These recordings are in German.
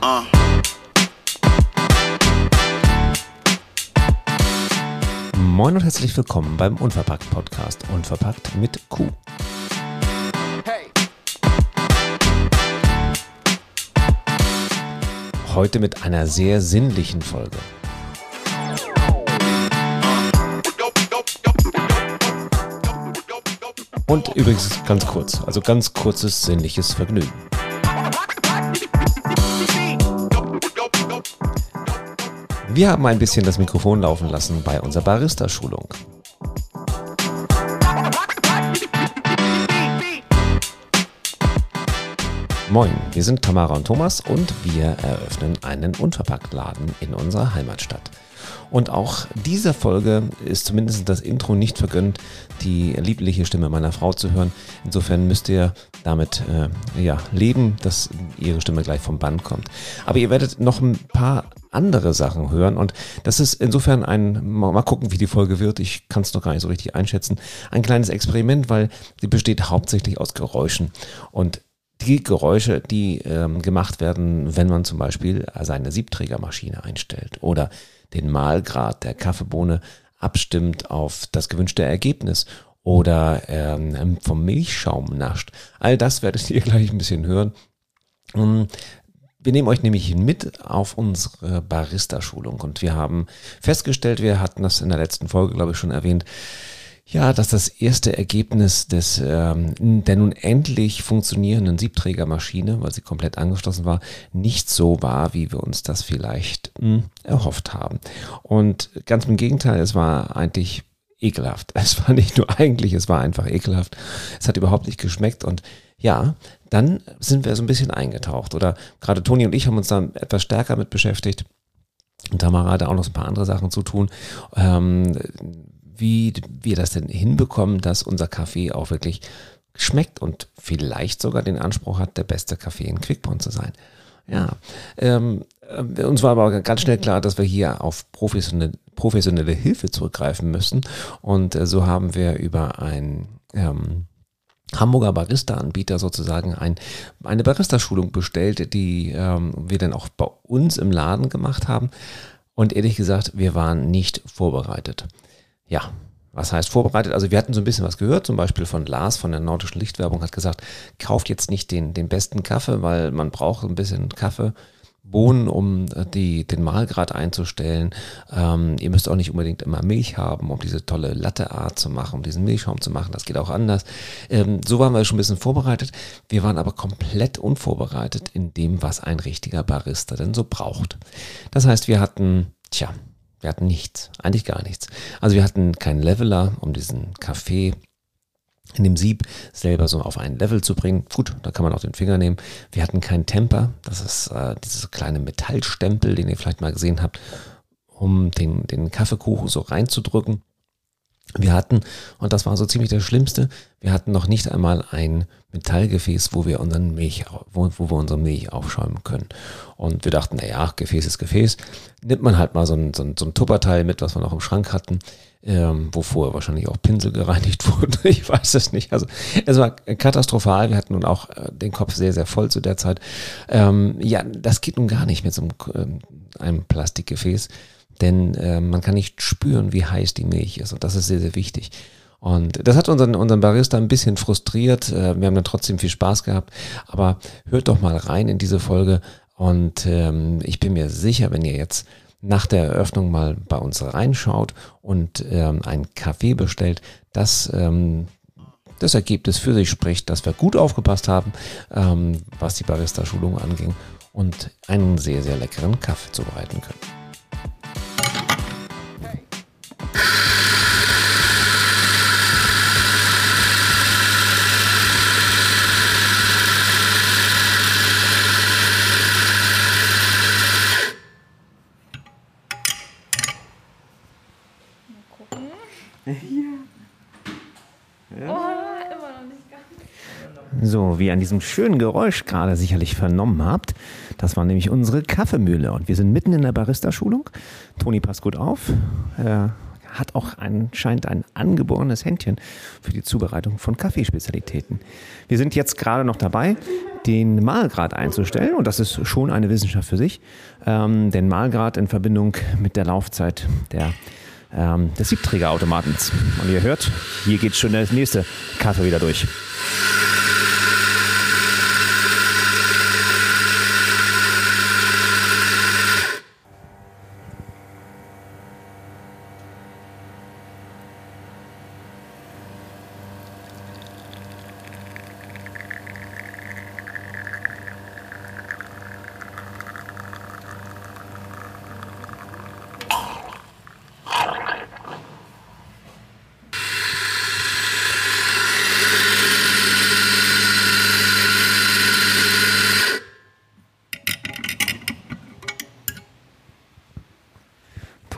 Uh. Moin und herzlich willkommen beim Unverpackt Podcast. Unverpackt mit Q. Heute mit einer sehr sinnlichen Folge. Und übrigens ganz kurz, also ganz kurzes sinnliches Vergnügen. Wir haben ein bisschen das Mikrofon laufen lassen bei unserer Barista-Schulung. Moin, wir sind Tamara und Thomas und wir eröffnen einen Unverpacktladen in unserer Heimatstadt. Und auch dieser Folge ist zumindest das Intro nicht vergönnt, die liebliche Stimme meiner Frau zu hören. Insofern müsst ihr damit äh, ja, leben, dass ihre Stimme gleich vom Band kommt. Aber ihr werdet noch ein paar andere Sachen hören und das ist insofern ein, mal gucken, wie die Folge wird, ich kann es noch gar nicht so richtig einschätzen, ein kleines Experiment, weil sie besteht hauptsächlich aus Geräuschen und die Geräusche, die ähm, gemacht werden, wenn man zum Beispiel seine Siebträgermaschine einstellt oder den Mahlgrad der Kaffeebohne abstimmt auf das gewünschte Ergebnis oder ähm, vom Milchschaum nascht. All das werdet ihr gleich ein bisschen hören. Ähm, wir nehmen euch nämlich mit auf unsere Barista-Schulung und wir haben festgestellt, wir hatten das in der letzten Folge, glaube ich, schon erwähnt, ja, dass das erste Ergebnis des ähm, der nun endlich funktionierenden Siebträgermaschine, weil sie komplett angeschlossen war, nicht so war, wie wir uns das vielleicht mh, hm, erhofft haben. Und ganz im Gegenteil, es war eigentlich ekelhaft. Es war nicht nur eigentlich, es war einfach ekelhaft. Es hat überhaupt nicht geschmeckt und ja, dann sind wir so ein bisschen eingetaucht. Oder gerade Toni und ich haben uns dann etwas stärker mit beschäftigt. Und Tamara hatte auch noch ein paar andere Sachen zu tun. Ähm, wie wir das denn hinbekommen, dass unser Kaffee auch wirklich schmeckt und vielleicht sogar den Anspruch hat, der beste Kaffee in Quickborn zu sein. Ja, ähm, äh, uns war aber ganz schnell klar, dass wir hier auf professionelle, professionelle Hilfe zurückgreifen müssen. Und äh, so haben wir über ein ähm, Hamburger Barista-Anbieter sozusagen ein, eine Barista-Schulung bestellt, die ähm, wir dann auch bei uns im Laden gemacht haben. Und ehrlich gesagt, wir waren nicht vorbereitet ja, was heißt vorbereitet? Also wir hatten so ein bisschen was gehört, zum Beispiel von Lars von der Nordischen Lichtwerbung hat gesagt, kauft jetzt nicht den, den besten Kaffee, weil man braucht ein bisschen Kaffee. Bohnen, um äh, die, den Mahlgrad einzustellen. Ähm, ihr müsst auch nicht unbedingt immer Milch haben, um diese tolle Latteart zu machen, um diesen Milchschaum zu machen. Das geht auch anders. Ähm, so waren wir schon ein bisschen vorbereitet. Wir waren aber komplett unvorbereitet in dem, was ein richtiger Barista denn so braucht. Das heißt, wir hatten, tja, wir hatten nichts, eigentlich gar nichts. Also wir hatten keinen Leveler, um diesen Kaffee in dem Sieb selber so auf ein Level zu bringen. Gut, da kann man auch den Finger nehmen. Wir hatten keinen Temper, das ist äh, dieses kleine Metallstempel, den ihr vielleicht mal gesehen habt, um den, den Kaffeekuchen so reinzudrücken. Wir hatten, und das war so ziemlich das Schlimmste, wir hatten noch nicht einmal ein Metallgefäß, wo wir unseren Milch, wo, wo wir unsere Milch aufschäumen können. Und wir dachten, naja, Gefäß ist Gefäß. Nimmt man halt mal so ein, so ein, so ein Tupperteil mit, was wir noch im Schrank hatten, ähm, wo vorher wahrscheinlich auch Pinsel gereinigt wurden. Ich weiß es nicht. Also es war katastrophal. Wir hatten nun auch äh, den Kopf sehr, sehr voll zu der Zeit. Ähm, ja, das geht nun gar nicht mit so einem, äh, einem Plastikgefäß denn äh, man kann nicht spüren, wie heiß die Milch ist und das ist sehr, sehr wichtig. Und das hat unseren, unseren Barista ein bisschen frustriert. Äh, wir haben dann trotzdem viel Spaß gehabt. Aber hört doch mal rein in diese Folge. Und ähm, ich bin mir sicher, wenn ihr jetzt nach der Eröffnung mal bei uns reinschaut und ähm, einen Kaffee bestellt, dass ähm, das Ergebnis für sich spricht, dass wir gut aufgepasst haben, ähm, was die Barista-Schulung anging und einen sehr, sehr leckeren Kaffee zubereiten können. So, wie ihr an diesem schönen Geräusch gerade sicherlich vernommen habt, das war nämlich unsere Kaffeemühle und wir sind mitten in der Barista-Schulung. Toni passt gut auf. Er hat auch anscheinend ein angeborenes Händchen für die Zubereitung von Kaffeespezialitäten. Wir sind jetzt gerade noch dabei, den Mahlgrad einzustellen und das ist schon eine Wissenschaft für sich. Ähm, den Mahlgrad in Verbindung mit der Laufzeit der ähm, des Siebträgerautomatens. Und ihr hört, hier geht schon der nächste Kaffee wieder durch.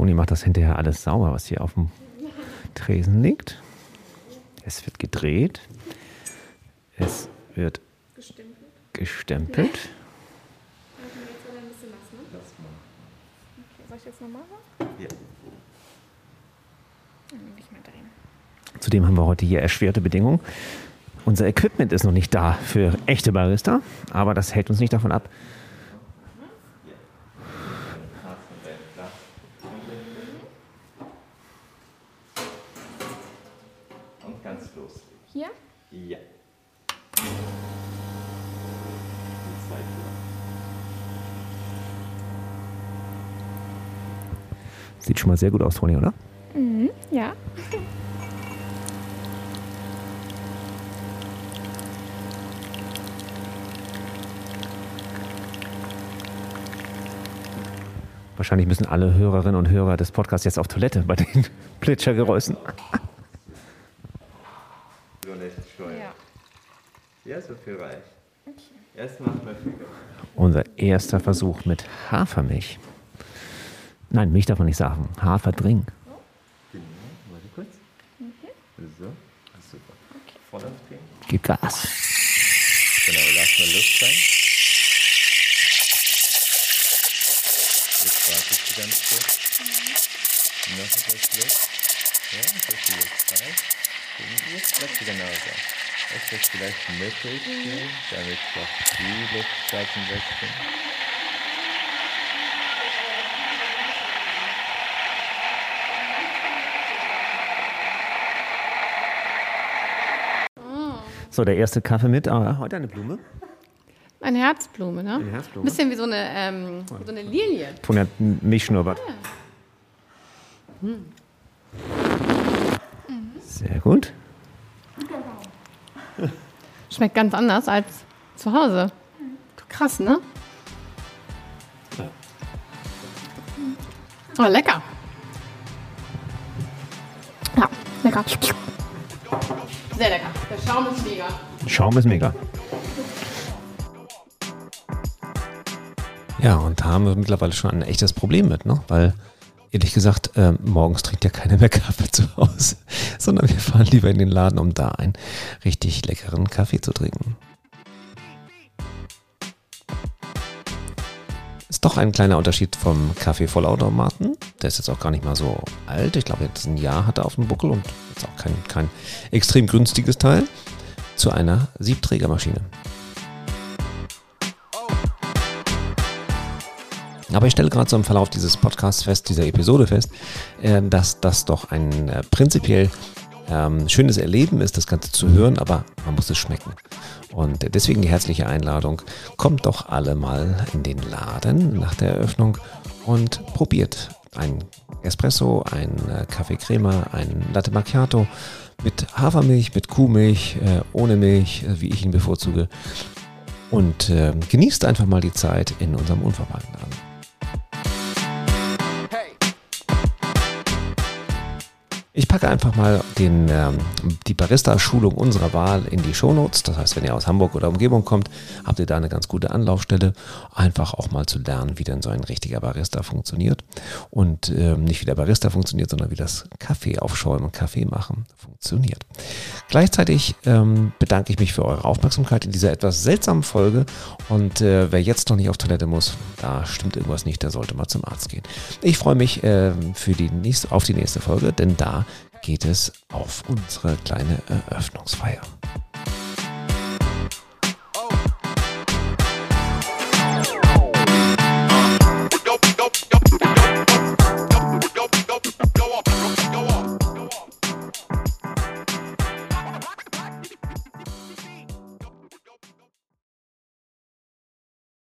Toni macht das hinterher alles sauber, was hier auf dem Tresen liegt. Es wird gedreht. Es wird Gestempelt. Okay, soll ich jetzt nochmal? Ja. Dann drehen. Zudem haben wir heute hier erschwerte Bedingungen. Unser Equipment ist noch nicht da für echte Barista, aber das hält uns nicht davon ab. Und ganz los. Hier? Ja. Die. Sieht schon mal sehr gut aus, Toni, oder? Mhm, ja. Wahrscheinlich müssen alle Hörerinnen und Hörer des Podcasts jetzt auf Toilette bei den Plätschergeräuschen. Viel reicht. Erst macht man Finger. Unser erster Versuch mit Hafermilch. Nein, Milch darf man nicht sagen. Haferdrink. Genau, warte kurz. So, super. Voll aufdrehen. Gib Gas. Genau, lass mal Luft sein. Jetzt wartest du ganz kurz. Noch etwas Luft. Ja, so viel Luft rein. Und Jetzt bleibst du genau so. Jetzt wird vielleicht mittig stehen, damit auch die Luftblasen weg sind. So, der erste Kaffee mit. Ah, heute eine Blume. Eine Herzblume, ne? Eine Herzblume. Bisschen wie so eine, ähm, so eine Lilie. Toni hat Milch schnurbert. Sehr gut. Schmeckt ganz anders als zu Hause. Krass, ne? Oh, lecker. Ja, lecker. Sehr lecker. Der Schaum ist mega. Schaum ist mega. Ja, und da haben wir mittlerweile schon ein echtes Problem mit, ne? Weil, ehrlich gesagt, ähm, morgens trinkt ja keiner mehr Kaffee zu Hause, sondern wir fahren lieber in den Laden, um da einen richtig leckeren Kaffee zu trinken. Ist doch ein kleiner Unterschied vom Kaffee-Vollautomaten. Der ist jetzt auch gar nicht mal so alt. Ich glaube, jetzt ein Jahr hat er auf dem Buckel und jetzt auch kein, kein extrem günstiges Teil zu einer Siebträgermaschine. Aber ich stelle gerade so im Verlauf dieses Podcasts fest, dieser Episode fest, äh, dass das doch ein äh, prinzipiell ähm, schönes Erleben ist, das Ganze zu hören, aber man muss es schmecken. Und deswegen die herzliche Einladung, kommt doch alle mal in den Laden nach der Eröffnung und probiert ein Espresso, ein äh, Kaffee Crema, ein Latte Macchiato mit Hafermilch, mit Kuhmilch, äh, ohne Milch, wie ich ihn bevorzuge. Und äh, genießt einfach mal die Zeit in unserem Unverpacktladen. Ich packe einfach mal den, ähm, die Barista-Schulung unserer Wahl in die Shownotes. Das heißt, wenn ihr aus Hamburg oder Umgebung kommt, habt ihr da eine ganz gute Anlaufstelle. Einfach auch mal zu lernen, wie denn so ein richtiger Barista funktioniert. Und ähm, nicht wie der Barista funktioniert, sondern wie das Kaffee aufschäumen und Kaffee machen funktioniert. Gleichzeitig ähm, bedanke ich mich für eure Aufmerksamkeit in dieser etwas seltsamen Folge. Und äh, wer jetzt noch nicht auf Toilette muss, da stimmt irgendwas nicht, der sollte mal zum Arzt gehen. Ich freue mich äh, für die nächste, auf die nächste Folge, denn da geht es auf unsere kleine Eröffnungsfeier.